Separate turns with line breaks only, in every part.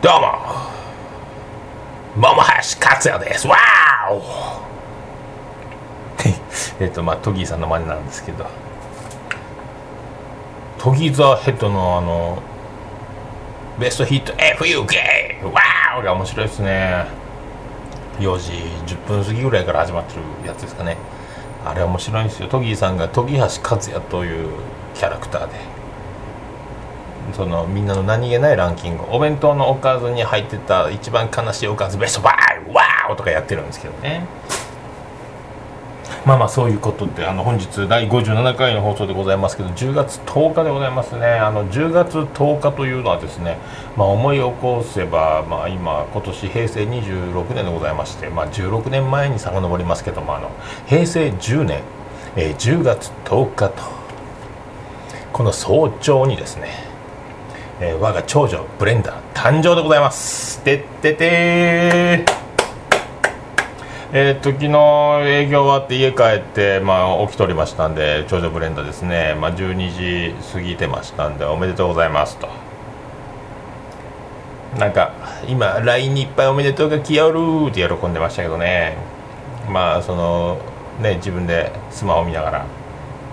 どうも。桃橋克也です。わーお。えっとまあトギーさんの真似なんですけど。トギーザヘッドのあのベストヒット FUK わーお。が面白いですね。4時10分過ぎぐらいから始まってるやつですかね。あれ面白いんですよ。トギーさんがトギー橋克也というキャラクターで。そのみんなの何気ないランキングお弁当のおかずに入ってた一番悲しいおかずベストバイワーオとかやってるんですけどね。まあまあそういうことであの本日第57回の放送でございますけど10月10日でございますね。あの10月10日というのはですね、まあ、思い起こせば、まあ、今今年平成26年でございまして、まあ、16年前に遡りますけどもあの平成10年、えー、10月10日とこの早朝にですねえー、我が長女ブレンダー誕生でございます。てっててえー、っと昨日営業終わって家帰って、まあ、起きておりましたんで長女ブレンダーですね、まあ、12時過ぎてましたんでおめでとうございますと。なんか今 LINE にいっぱいおめでとうが来よるって喜んでましたけどね。まあそのね自分でスマホ見ながら、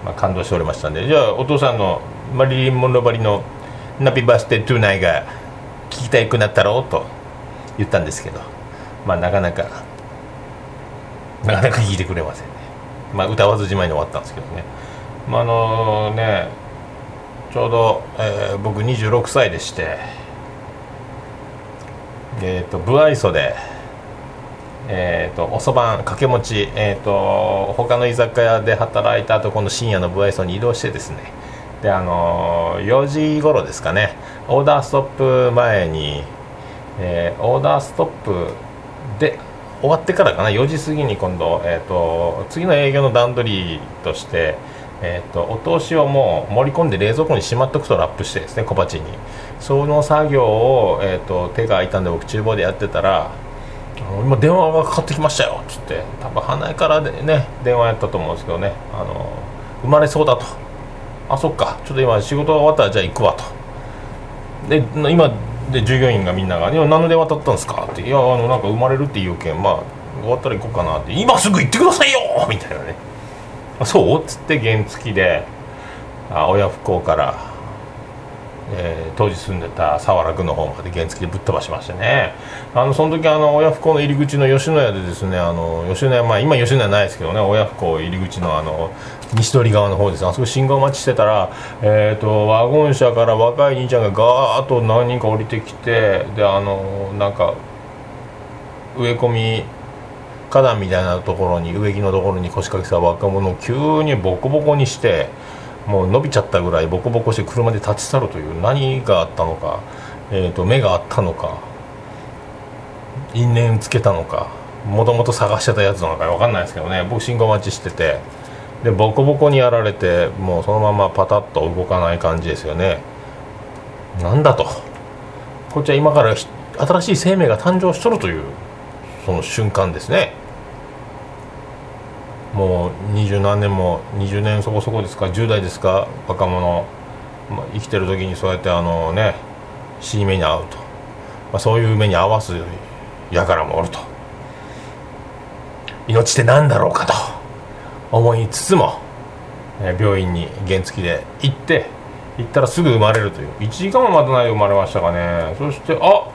まあ、感動しておりましたんで。じゃあお父さんのマリリン・モンロバリのナビバステトゥーナイが聞きたくなったろうと言ったんですけどまあなかなかなかなか聞いてくれませんね。まあ歌わずじまいに終わったんですけどね。まああのねちょうど、えー、僕26歳でしてえっ、ー、と不愛想でえーと、おそばん掛け持ち、えーと、他の居酒屋で働いた後この深夜の不愛想に移動してですねであの4時頃ですかね。オーダーストップ前に、えー、オーダーストップで終わってからかな。4時過ぎに今度、えーと、次の営業の段取りとして、えーと、お通しをもう盛り込んで冷蔵庫にしまっておくとラップしてですね小鉢に。その作業を、えーと、手が空いたんで僕厨房でやってたら今電話がかかってきましたよっつって多分花江からでね電話やったと思うんですけどねあの生まれそうだと。あそっかちょっと今仕事が終わったらじゃあ行くわとで今で従業員がみんなが「いや何で渡ったんですか?」って「いやあのなんか生まれるっていうけんまあ終わったら行こうかな」って「今すぐ行ってくださいよ!」みたいなね「そう?」っつって原付であ親不孝からえー、当時住んでた佐原区の方まで原付でぶっ飛ばしましてねあのその時あの親不孝の入り口の吉野家でですねあの吉野家、まあ、今吉野家ないですけどね親不孝入り口のあの西通側の方ですあそこ信号待ちしてたら、えーと、ワゴン車から若い兄ちゃんがガーッと何人か降りてきてであのなんか植え込み花壇みたいなところに植木のところに腰掛けた若者を急にボコボコにして。もう伸びちゃったぐらいボコボコして車で立ち去るという何があったのか、えーと、目があったのか因縁つけたのかもともと探してたやつなのか分かんないですけどね僕信号待ちしててでボコボコにやられてもうそのままパタッと動かない感じですよね。なんだと。こっちは今から新しい生命が誕生しとるというその瞬間ですね。もう二十何年も20年そこそこですか10代ですか若者、まあ、生きてる時にそうやってあのね死に目に遭うと、まあ、そういう目に遭わす輩もおると。命って何だろうかと。思いつつも、え病院に原付で行って行ったらすぐ生まれるという。1時間も待たないで生まれましたかね。そしてあ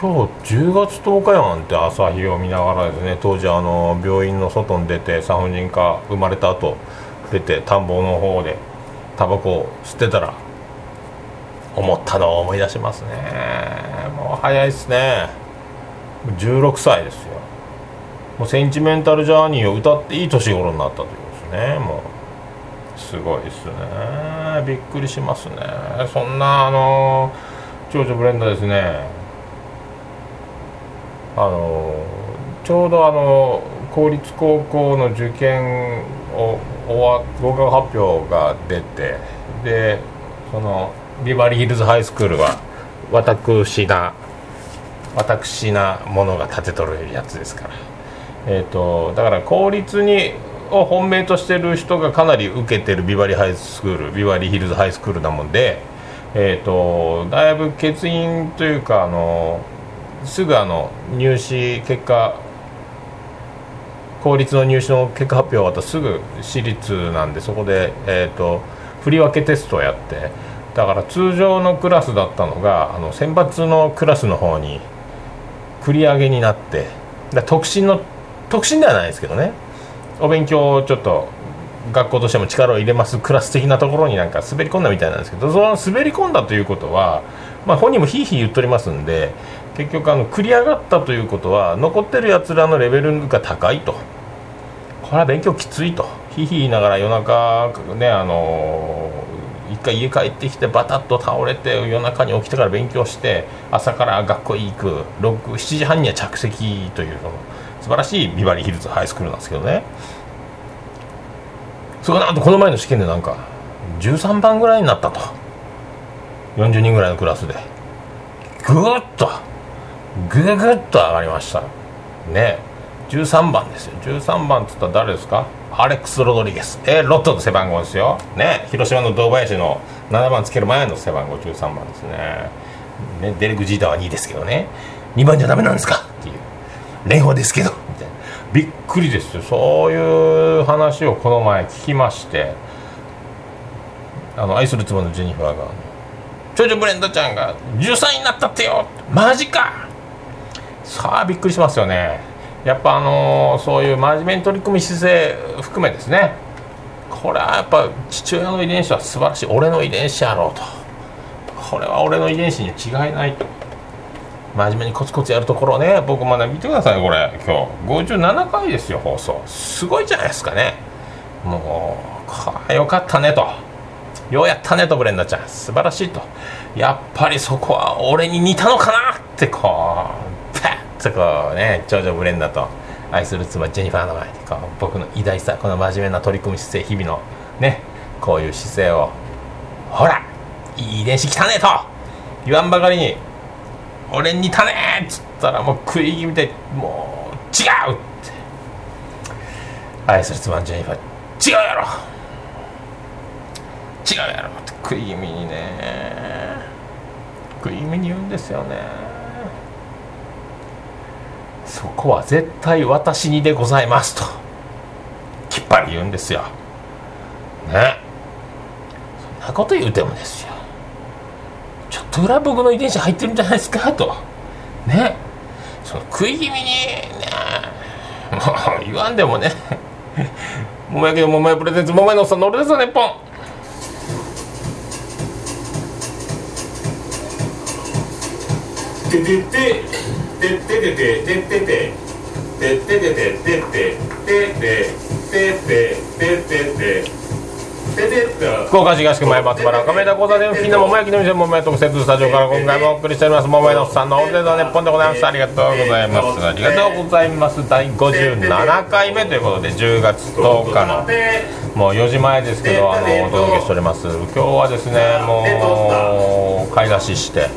今日10月10日やんって朝日を見ながらですね当時あの病院の外に出て産婦人科生まれた後出て田んぼの方でタバコを吸ってたら思ったのを思い出しますね。もう早いっすね。16歳ですよ。もうセンチメンタルジャーニーを歌っていい年頃になったというですね。もうすごいっすね。びっくりしますね。そんなあの長女ブレンダーですね。あのちょうどあの公立高校の受験を合格発表が出てでそのビバリーヒルズハイスクールは私な私なものが立てとるやつですから、えーと、だから公立にを本命としてる人がかなり受けてるビバリーハイスクールビバリーヒルズハイスクールなもんでえーと、だいぶ欠員というかあのすぐあの入試結果公立の入試の結果発表が終わったすぐ私立なんでそこで、えーと、振り分けテストをやってだから通常のクラスだったのがあの選抜のクラスの方に繰り上げになって特進の特進ではないですけどね。お勉強をちょっと学校としても力を入れますクラス的なところになんか滑り込んだみたいなんですけどその滑り込んだということは、まあ、本人もひいひい言っておりますんで結局あの繰り上がったということは残ってるやつらのレベルが高いと。これは勉強きついと。ひひい言いながら夜中ねあの、一回家帰ってきてバタッと倒れて夜中に起きてから勉強して朝から学校行く。7時半には着席というの。素晴らしいビバリーヒルズハイスクールなんですけどね。それがなんとこの前の試験でなんか13番ぐらいになったと。40人ぐらいのクラスで。ぐっと。ぐぐっと上がりました。ね。13番ですよ。13番っつったら誰ですか？アレックス・ロドリゲス。え、ロットの背番号ですよ。ね。広島の堂林の7番つける前の背番号。13番ですね。ね。デレク・ジーターは2位ですけどね。2番じゃダメなんですか？っていう。蓮舫ですけど。みたいな。びっくりですよ。そういう話をこの前聞きまして。あの愛する妻のジェニファーが「長女ブレンダちゃんが13位になったってよ。マジか!」さあびっくりしますよね。やっぱあの、そういう真面目に取り組む姿勢含めですね。これはやっぱ父親の遺伝子は素晴らしい。俺の遺伝子やろうと。これは俺の遺伝子に違いないと。真面目にコツコツやるところね。僕まだ見てくださいこれ。今日。57回ですよ放送。すごいじゃないですかね。もうよかったねと。ようやったねとブレンダちゃん。素晴らしいと。やっぱりそこは俺に似たのかなってこう。とこうね長女ブレンダと愛する妻ジェニファーの前でこう僕の偉大さこの真面目な取り組み姿勢日々のねこういう姿勢をほらいい遺伝子来たねと。言わんばかりに俺に似たねっつったらもう食い気味でもう違うって。愛する妻ジェニファー違うやろ。違うやろ。って食い気味にね食い気味に言うんですよね。そこは絶対私にでございますときっぱり言うんですよ。ね。そんなこと言うてもですよ。ちょっと裏僕の遺伝子入ってるんじゃないですかと。ね。その食い気味にね。もう言わんでもね。桃焼きの桃屋プレゼンツ桃屋のおっさんの俺ですよ日本ててててててててててててててててててて福岡市東区前松原亀田交差点付近の桃焼きの店桃屋特設スタジオから今回もお送りしております。桃屋のさんのオールデート日本でございますありがとうございますありがとうございます第57回目ということで10月10日のもう4時前ですけどあのお届けしております。今日はですねもう買い出しして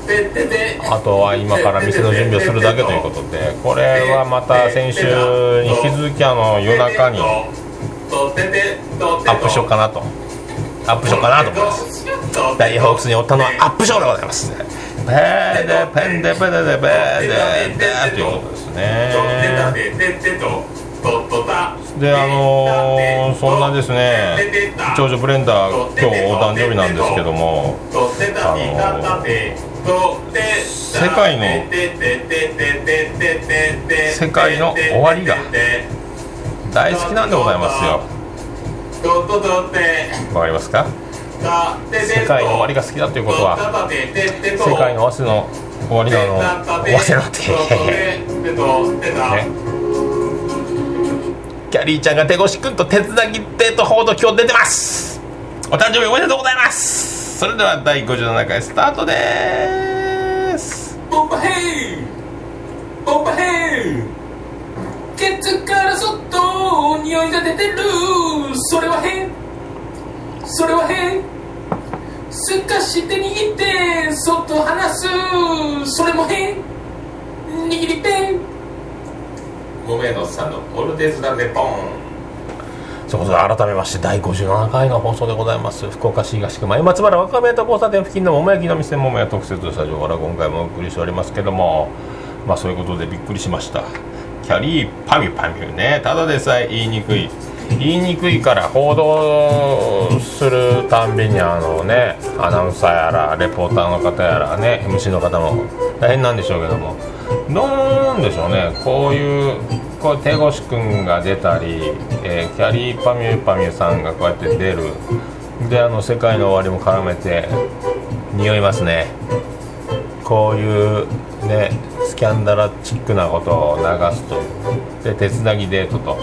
あとは今から店の準備をするだけということでこれはまた先週に引き続きあの夜中にアップしようかなと。アップショーかなと思います。ダイホークスにおったのはアップショーでございますペーデペンデペデデペーデということですねであのー、そんなですね長女ブレンダー今日お誕生日なんですけどもあのー、世界の世界の終わりが大好きなんでございますよわかりますか？世界の終わりが好きだということは世界の早稲の終わりなの早稲のって ね。キャリーちゃんが手越くんと手つなぎデート報道今日出てます。お誕生日おめでとうございます。それでは第57回スタートです。ボンバヘイ！ボンバヘイ！ケツからそっと匂いが出てる。それは変。それは変。すかして握ってそっと離す。それも変。握りペン。桃屋のさんのオルデズダネポン。ということで改めまして第57回の放送でございます。福岡市東区前松原若宮と交差点付近の桃焼きの店桃屋特設スタジオから今回もお送りしておりますけども。まあそういうことでびっくりしましたキャリーパミュパミュね。ただでさえ言いにくい。言いにくいから報道するたんびにあのねアナウンサーやらレポーターの方やらね MC の方も。大変なんでしょうけども。どうなんでしょうね。こういうこう手越君が出たり、えー、キャリーパミューパミューさんがこうやって出る。であの「世界の終わり」も絡めて匂いますね。こういうねキャンダラチックなことを流すとで手つなぎデートと。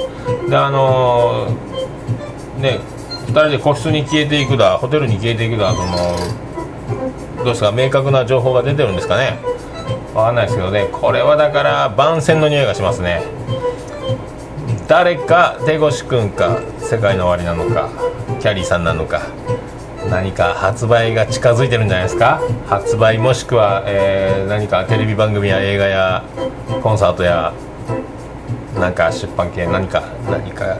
であのー、ね2人で個室に消えていくだホテルに消えていくだそのどうですか明確な情報が出てるんですかね。わかんないですけどね。これはだから番宣の匂いがしますね。誰か手越君か世界の終わりなのかキャリーさんなのか。何か発売が近づいてるんじゃないですか？発売もしくは、えー、何かテレビ番組や映画やコンサートやなんか出版系何か何か。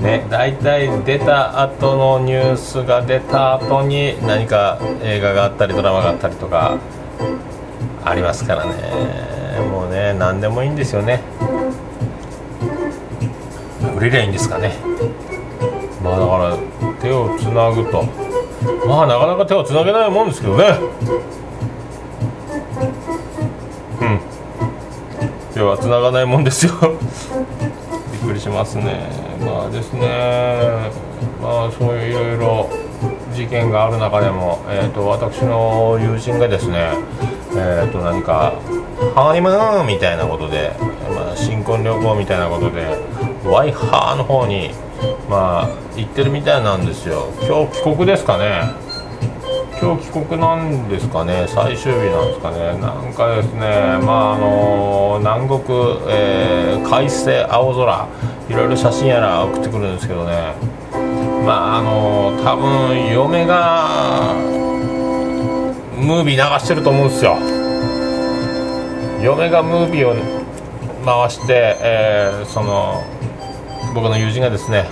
ね大体出た後のニュースが出た後に何か映画があったりドラマがあったりとかありますからね。もうね何でもいいんですよね。売れりゃいいんですかね。まあだから手をつなぐと。まあなかなか手をつなげないもんですけどね。うん。手はつながないもんですよ。びっくりしますね。まあですね。まあそういういろいろ事件がある中でも、えーと、私の友人がですね、えーと、何かハニムーンみたいなことで、まあ、新婚旅行みたいなことでワイハーの方にまあ行ってるみたいなんですよ。今日帰国ですかね。今日帰国なんですかね。最終日なんですかね。なんかですねまああの南国、えー、快晴青空。いろいろ写真やら送ってくるんですけどね。まああの多分嫁がムービー流してると思うんですよ。嫁がムービーを回して、えー、その僕の友人がですね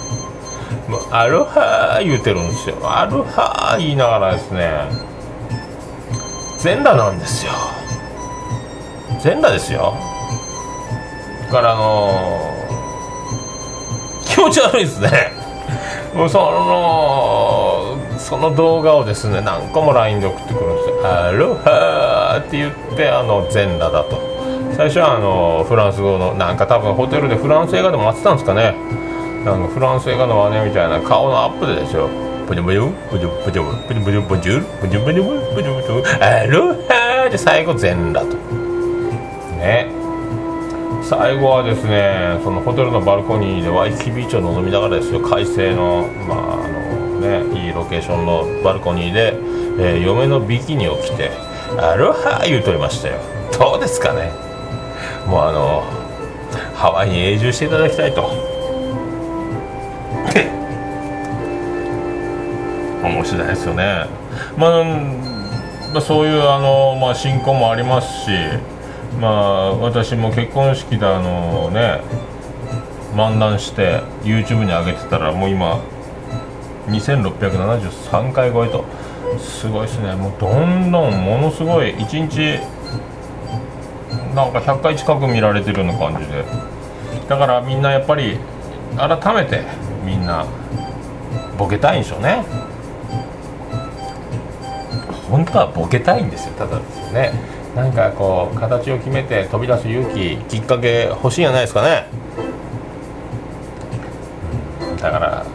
アロハ言うてるんですよ。アロハ言いながらですね。全裸なんですよ。全裸ですよ。だからあのー、気持ち悪いですね。もうそのその動画をですね何個も LINE で送ってくるんですよ「アロハー」って言ってあの全裸だと。最初はあのフランス語のなんか多分ホテルでフランス映画でもやってたんですかね。なんかフランス映画の真似みたいな顔のアップでですよブジュブジュブジュブジュブジュブジュブジュブジュブジュブジュブジュブアロハで最後全裸とね最後はですねそのホテルのバルコニーでワイキキビーチを望みながらですよ快晴のまああのねいいロケーションのバルコニーで、えー、嫁のビキニを着てアロハー言うとりましたよどうですかねもうあのハワイに永住していただきたいと思う次第ですよね。まあそういうあの、まあ、新婚もありますしまあ私も結婚式であのね漫談して YouTube に上げてたらもう今2673回超えと。すごいですね。もうどんどんものすごい1日なんか100回近く見られてるような感じで。だからみんなやっぱり改めてみんなボケたいんでしょうね。本当はボケたいんですよ。ただですよね。なんかこう形を決めて飛び出す勇気きっかけ欲しいんじゃないですかね。だから、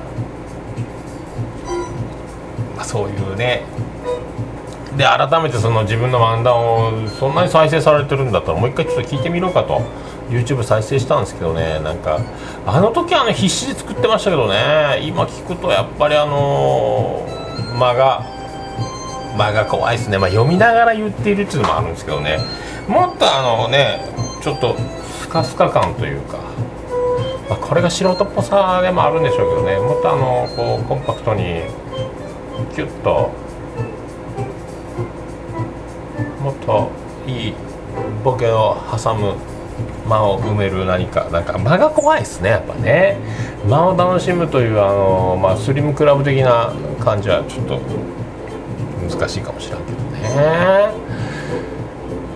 まあ、そういうね。で改めてその自分の漫談をそんなに再生されてるんだったらもう一回ちょっと聞いてみろかと。YouTube 再生したんですけどねなんか。あの時はね必死で作ってましたけどね今聞くとやっぱりあのー、間が間が怖いですね。まあ読みながら言っているっていうのもあるんですけどね。もっとあのねちょっとスカスカ感というか、まあ、これが素人っぽさでもあるんでしょうけどね。もっとあのこうコンパクトにキュッともっといいボケを挟む間を埋める何かなんか間が怖いですねやっぱね。間を楽しむというあの、まあ、スリムクラブ的な感じはちょっと難しいかもしれんけどね。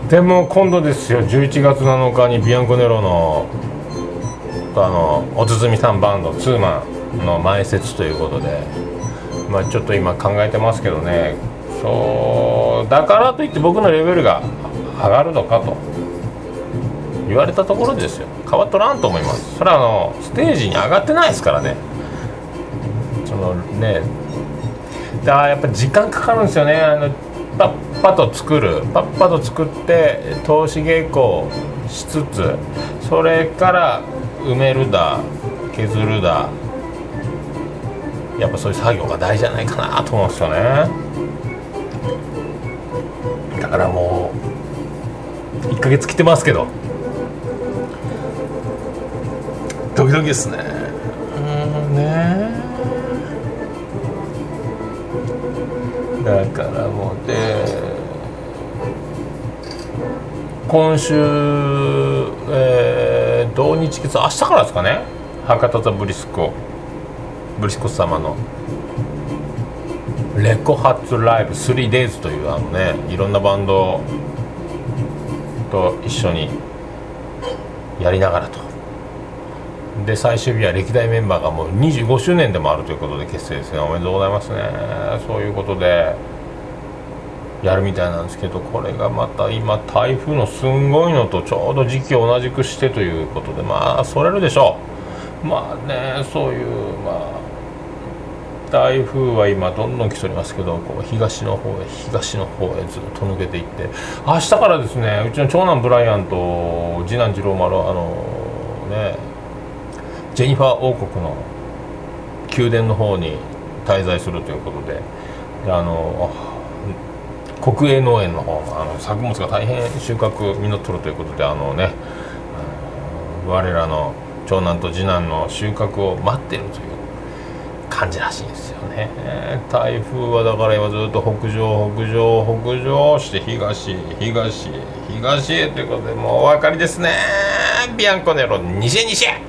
でも今度ですよ11月7日にビアンコネロのあのお鼓さんバンドツーマンの前説ということで、まあ、ちょっと今考えてますけどね。そうだからといって僕のレベルが上がるのかと。言われたところですよ。変わっとらんと思います。それはあのステージに上がってないですからね。そのねだやっぱ時間かかるんですよね。あのパッパと作る。パッパと作って投資稽古しつつそれから埋めるだ削るだやっぱそういう作業が大事じゃないかなと思うんですよね。だからもう1ヶ月来てますけど。キドキですね。うんねだからもうで今週、えー、土日月明日からですかね。博多座ブリスコ。ブリスコ様の。レコ発ライブ 3days というあのねいろんなバンドと一緒にやりながらと。で最終日は歴代メンバーがもう25周年でもあるということで結成ですね。おめでとうございますね。そういうことでやるみたいなんですけどこれがまた今台風のすんごいのとちょうど時期を同じくしてということでまあそれるでしょう。まあねそういうまあ台風は今どんどん来ておりますけどこう東の方へ東の方へずっと抜けていって明日からですねうちの長男ブライアンと次男次郎丸あのねジェニファー王国の宮殿の方に滞在するということであの国営農園の方あの作物が大変収穫実っとるということであのね我らの長男と次男の収穫を待ってるという感じらしいんですよね。台風はだから今ずっと北上北上北上して東東東へということでもうお分かりですね。ビアンコネロ西へ西へ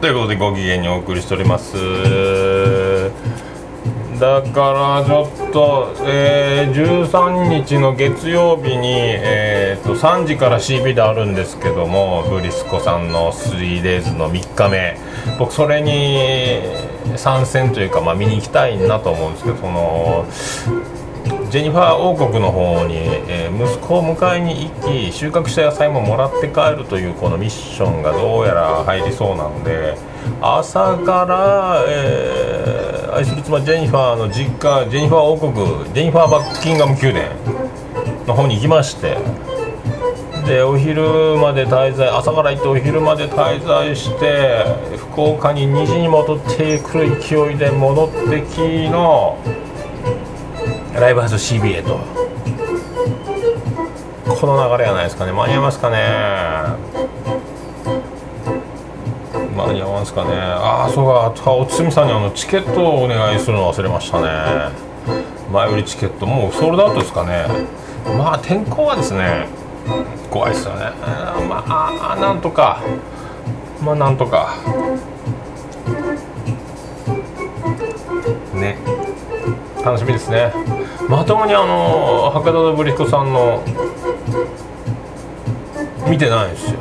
ということ
でご機嫌にお送りしております。だからちょっと、えー、13日の月曜日に、えーと、3時から CB であるんですけどもブリスコさんの 3days の3日目。僕それに参戦というか、まあ、見に行きたいなと思うんですけどそのジェニファー王国の方に、えー、息子を迎えに行き収穫した野菜ももらって帰るというこのミッションがどうやら入りそうなので朝から、えー、愛する妻ジェニファーの実家ジェニファー王国ジェニファーバッキンガム宮殿の方に行きましてでお昼まで滞在朝から行ってお昼まで滞在して福岡に2時に戻ってくる勢いで戻ってきのライブハウス CB へと。この流れはないですかね。間に合いますかね。間に合わんすかね。ああそうか。おつみさんにあのチケットをお願いするの忘れましたね。前売りチケットもうソールドアウトですかね。まあ天候はですね怖いですよね。まあなんとか。まあなんとか。楽しみですね。まともにあの博多のぶり彦さんの見てないですよ。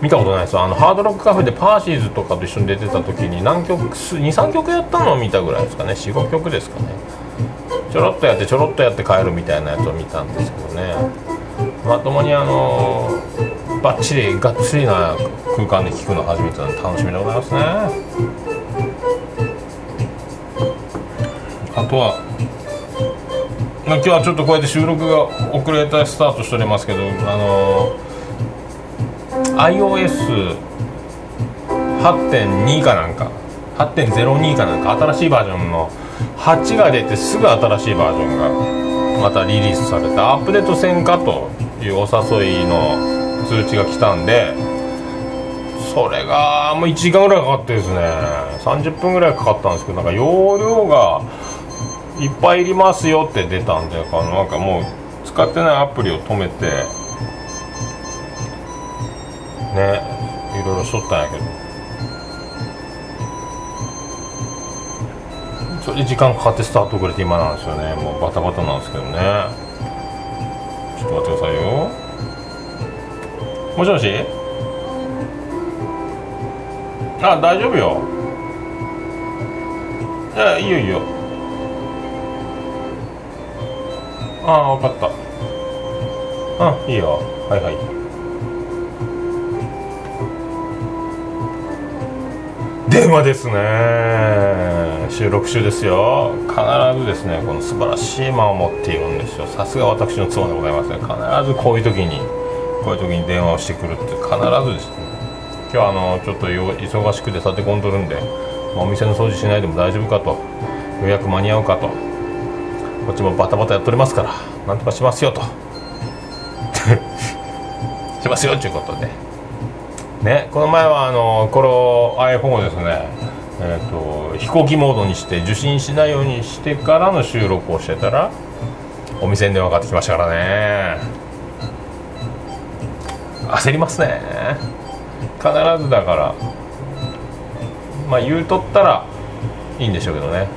見たことないですあのハードロックカフェでパーシーズとかと一緒に出てた時に何曲23曲やったのを見たぐらいですかね。45曲ですかね。ちょろっとやってちょろっとやって帰るみたいなやつを見たんですけどね。まともにあのバッチリがっつりな空間で聴くの初めてなんで楽しみでございますね。あとは、まあ、今日はちょっとこうやって収録が遅れたスタートしておりますけどあの iOS8.2 かなんか8.02かなんか新しいバージョンの8が出てすぐ新しいバージョンがまたリリースされてアップデートせんかというお誘いの通知が来たんでそれがもう1時間ぐらいかかってですね。30分ぐらいかかったんですけどなんか容量がいっぱいいりますよって出たんでなんかもう使ってないアプリを止めて。ねいろいろしとったんやけど。それで時間かかってスタート遅れて今なんですよね。もうバタバタなんですけどね。ちょっと待ってくださいよ。もしもし？あ大丈夫よ。いやいいよいいよああ分かった。うんいいよ。はいはい。電話ですね。収録中ですよ。必ずですねこの素晴らしい間を持っているんですよ。さすが私の妻でございますね。必ずこういう時にこういう時に電話をしてくるって必ずですね。今日はあのちょっと忙しくて立て込んどるんで、まあ、お店の掃除しないでも大丈夫かと。予約間に合うかと。こっちもバタバタやっておりますからなんとかしますよと。しますよということでね。この前はあのこの iPhone をですねえーと、飛行機モードにして受信しないようにしてからの収録をしてたらお店に電話かかってきましたからね。焦りますね。必ずだから。まあ言うとったらいいんでしょうけどね。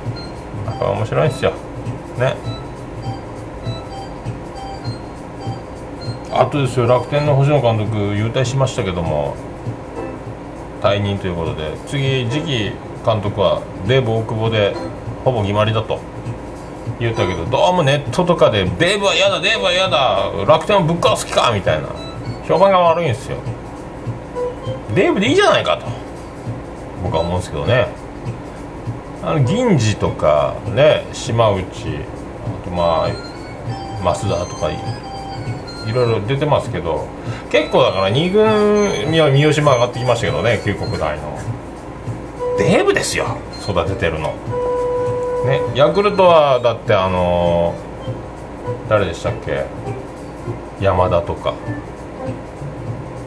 面白いんですよ。ね。あとですよ楽天の星野監督優退しましたけども退任ということで次次期監督はデーブ大久保でほぼ決まりだと。言ったけどどうもネットとかで「デーブは嫌だデーブは嫌だ楽天はぶっ壊す気か」みたいな。評判が悪いんですよ。デーブでいいじゃないかと僕は思うんですけどね。あの銀次とかね島内あとまあ増田とかいろいろ出てますけど結構だから2軍には三好も上がってきましたけどね九国大の。デーブですよ育ててるの。ねヤクルトはだってあのー、誰でしたっけ？山田とか。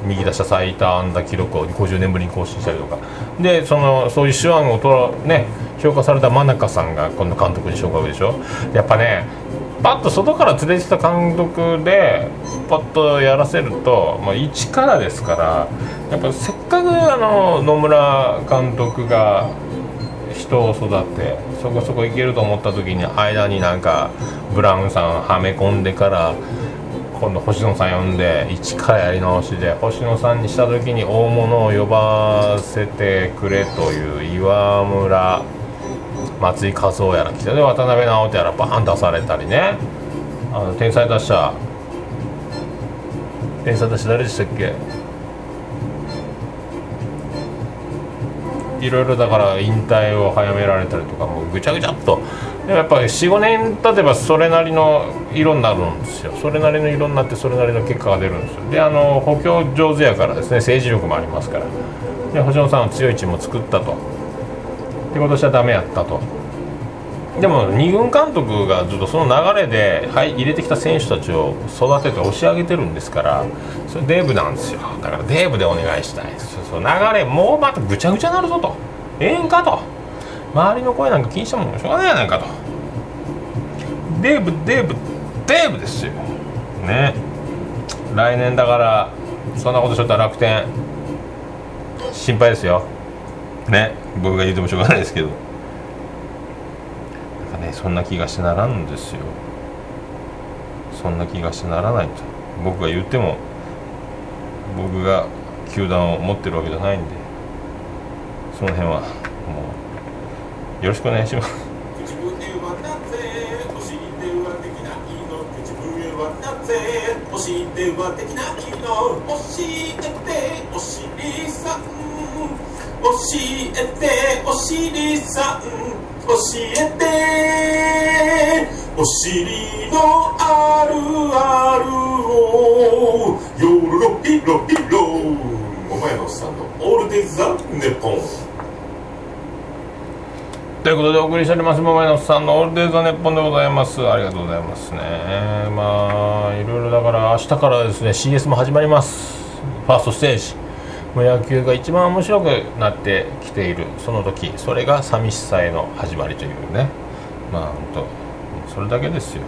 右打者最多安打記録を50年ぶりに更新したりとか。でそのそういう手腕を取らね評価された真中さんが今度監督に昇格でしょ？やっぱねバッと外から連れてた監督でパッとやらせるともう一からですからやっぱせっかくあの野村監督が人を育てそこそこいけると思った時に間になんかブラウンさんはめ込んでから今度星野さん呼んで一からやり直しで星野さんにした時に大物を呼ばせてくれという岩村松井稼夫やら来て渡辺直人やらバーン出されたりね。あの天才達者。天才達誰でしたっけ？いろいろだから引退を早められたりとかもうぐちゃぐちゃっと。でもやっぱ45年経てばそれなりの色になるんですよ。それなりの色になってそれなりの結果が出るんですよ。であの補強上手やからですね政治力もありますから。で星野さんは強いチームを作ったと。ってことしちゃダメやったと。でも2軍監督がずっとその流れで、はい、入れてきた選手たちを育てて押し上げてるんですからそれデーブなんですよ。だからデーブでお願いしたい。そう流れもうまたぐちゃぐちゃになるぞと。ええんかと。周りの声なんか気にしたもんしょうがないやないかと。デーブデーブデーブですよ。ね。来年だからそんなことしとったら楽天心配ですよ。ね。僕が言うてもしょうがないですけど。なんかねそんな気がしてならんですよ。そんな気がしてならないと。僕が言っても僕が球団を持ってるわけじゃないんで。その辺はもうよろしくお願いします。
教えてはできないの教えてお尻さん教えてお尻さん教えてお尻のあるあるをヨロピロピロ。お前のさんのオールデザネポン。
ということでお送りしております「桃井のさんのオールデイザネッポン」でございます。ありがとうございますね。まあいろいろだから明日からですね CS も始まります。ファーストステージ。野球が一番面白くなってきているその時それが寂しさへの始まりというね。まあ本当それだけですよ。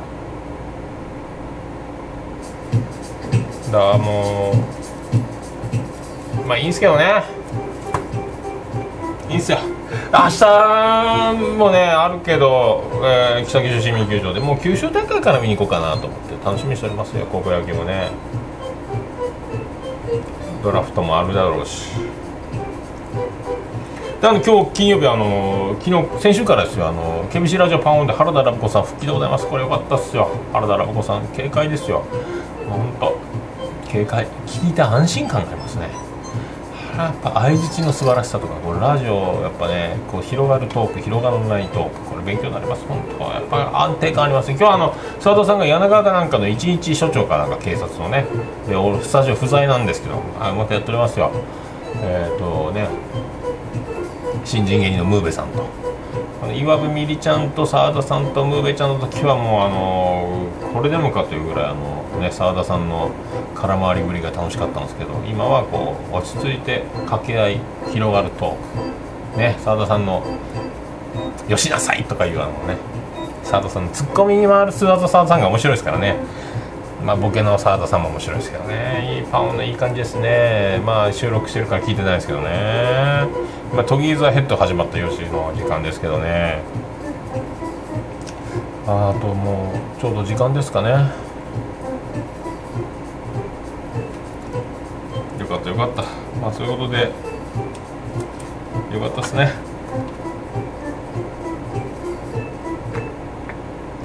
だからもうまあいいんすけどね。いいんすよ。明日もねあるけど、えー、北九州市民球場でもう九州大会から見に行こうかなと思って楽しみにしておりますよ高校野球もね。ドラフトもあるだろうし。であの今日金曜日あの昨日先週からですよあのケビシラジオパンオンで原田ラブ子さん復帰でございます。これよかったっすよ。原田ラブ子さん警戒ですよ。本当警戒聞いた安心感がありますね。やっぱ相づちの素晴らしさとかこれラジオやっぱねこう広がるトーク広がらないトークれ勉強になります本当は。やっぱり安定感あります今日はあの澤田さんが柳川かなんかの一日署長かなんか警察のねスタジオ不在なんですけどあまたやっておりますよ。えっ、ー、とね新人芸人のムーベさんと。岩部みりちゃんと澤田さんとムーベちゃんの時はもうあのこれでもかというぐらいあのね澤田さんの空回りぶりが楽しかったんですけど今はこう落ち着いて掛け合い広がるとね澤田さんの「よしなさい」とかいうあのねサードさんのツッコミに回るスワードさんが面白いですからね。まあボケのサードさんも面白いですけどね。いいパオンのいい感じですね。まあ収録してるから聞いてないですけどね。まあトギーザヘッド始まったよしの時間ですけどね。あともうちょうど時間ですかね。よかったよかった。まあそういうことでよかったですね。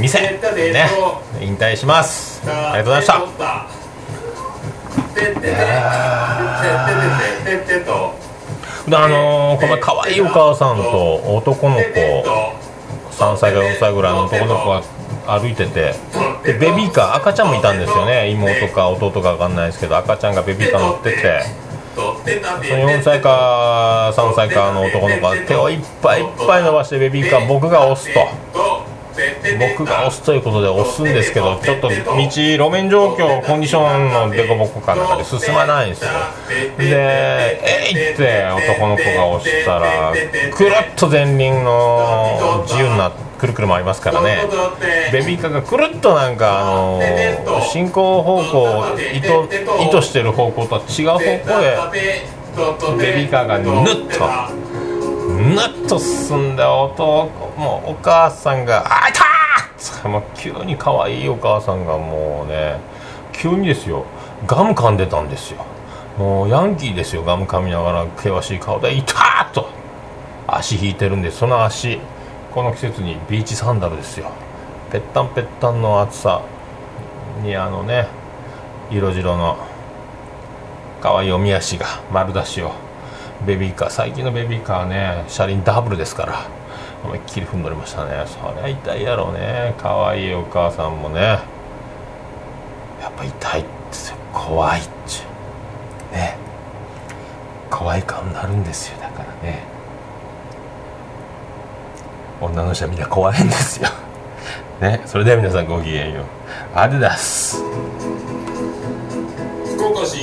店。ね。引退します。ありがとうございました。であのー、この可愛いお母さんと男の子3歳か4歳ぐらいの男の子が歩いててでベビーカー赤ちゃんもいたんですよね妹か弟か分かんないですけど赤ちゃんがベビーカー乗っててその4歳か3歳かの男の子が手をいっぱいいっぱい伸ばしてベビーカー僕が押すと。僕が押すということで押すんですけどちょっと道路面状況コンディションの凸凹感の中で進まないんですよ。でえいって男の子が押したらくるっと前輪の自由なくるくる回りますからね。ベビーカーがくるっとなんかあの進行方向意図意図してる方向とは違う方向へベビーカーがぬっとぬっと進んで男。もうお母さんが「あいたー!」もう急に可愛いお母さんがもうね急にですよ。ガム噛んでたんですよ。もうヤンキーですよ。ガム噛みながら険しい顔で「いたー!」と。足引いてるんでその足この季節にビーチサンダルですよ。ぺったんぺったんの暑さ。にあのね色白の可愛いおみ足が丸出しをベビーカー最近のベビーカーね車輪ダブルですから思いっきり踏んどりましたね。そりゃ痛いやろうね。可愛いお母さんもね。やっぱ痛いって怖いっちゅね。怖い顔になるんですよ。だからね。女の人はみんな怖いんですよ。ね。それでは皆さんごきげんよう。アディダス
福岡市